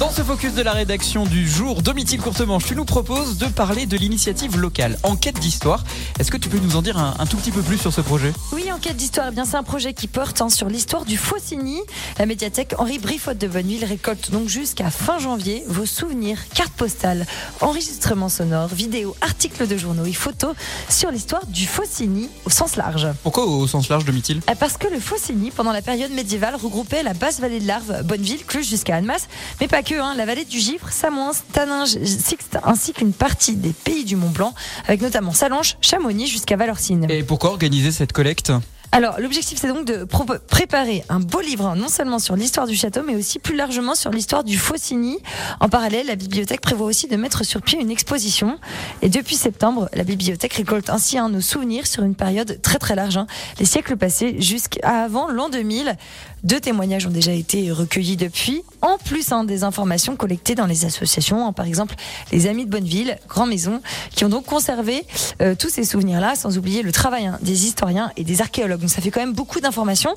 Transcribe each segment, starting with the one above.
Dans ce focus de la rédaction du jour, Domitil Courtemanche, tu nous proposes de parler de l'initiative locale Enquête d'Histoire. Est-ce que tu peux nous en dire un, un tout petit peu plus sur ce projet? Oui, Enquête d'Histoire, eh bien c'est un projet qui porte hein, sur l'histoire du Faucigny. La médiathèque Henri Briffaut de Bonneville récolte donc jusqu'à fin janvier vos souvenirs, cartes postales, enregistrements sonores, vidéos, articles de journaux et photos sur l'histoire du Faucigny au sens large. Pourquoi au sens large, Domitil? Euh, Parce que le Faucigny, pendant la période médiévale, regroupait la basse vallée de l'Arve, Bonneville, Cluj jusqu'à Annemasse, mais pas que, hein, la vallée du Givre, Samoins, Taninges, Sixte, ainsi qu'une partie des pays du Mont Blanc, avec notamment Salanches, Chamonix jusqu'à Valorcine. Et pourquoi organiser cette collecte? Alors, l'objectif, c'est donc de préparer un beau livre, hein, non seulement sur l'histoire du château, mais aussi plus largement sur l'histoire du Faucigny. En parallèle, la bibliothèque prévoit aussi de mettre sur pied une exposition. Et depuis septembre, la bibliothèque récolte ainsi hein, nos souvenirs sur une période très très large, hein, les siècles passés jusqu'à avant l'an 2000. Deux témoignages ont déjà été recueillis depuis, en plus des informations collectées dans les associations, par exemple les Amis de Bonneville, Grand Maison, qui ont donc conservé euh, tous ces souvenirs-là, sans oublier le travail des historiens et des archéologues. Donc ça fait quand même beaucoup d'informations.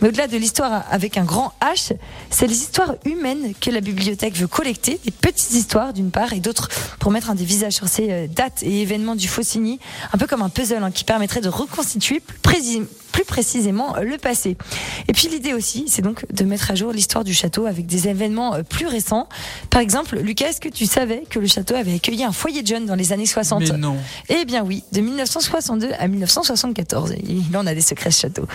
Mais au-delà de l'histoire avec un grand H, c'est les histoires humaines que la bibliothèque veut collecter, des petites histoires d'une part, et d'autres pour mettre un des visages sur ces euh, dates et événements du Faucigny, un peu comme un puzzle hein, qui permettrait de reconstituer plus, précis- plus précisément le passé. Et puis l'idée aussi, c'est donc de mettre à jour l'histoire du château avec des événements euh, plus récents. Par exemple, Lucas, est-ce que tu savais que le château avait accueilli un foyer de jeunes dans les années 60 Mais non. Eh bien oui, de 1962 à 1974. Il en a des secrets ce château.